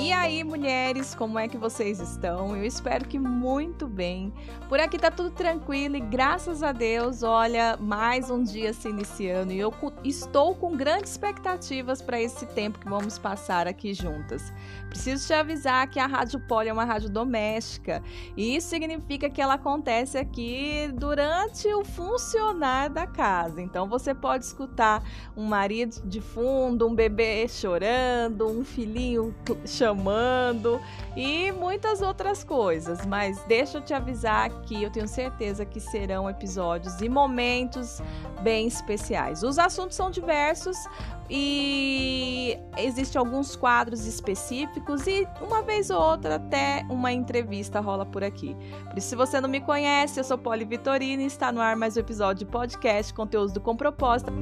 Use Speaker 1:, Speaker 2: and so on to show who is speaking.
Speaker 1: E aí, mulheres, como é que vocês estão? Eu espero que muito bem. Por aqui tá tudo tranquilo e graças a Deus, olha, mais um dia se iniciando e eu estou com grandes expectativas para esse tempo que vamos passar aqui juntas. Preciso te avisar que a Rádio Poli é uma rádio doméstica e isso significa que ela acontece aqui durante o funcionar da casa. Então você pode escutar um marido de fundo, um bebê chorando, um filhinho chamando e muitas outras coisas. Mas deixa eu te avisar que eu tenho certeza que serão episódios e momentos bem especiais. Os assuntos são diversos e existem alguns quadros específicos e uma vez ou outra até uma entrevista rola por aqui. Por isso, se você não me conhece, eu sou Poli Vitorina e está no ar mais um episódio de podcast Conteúdo com Propósito.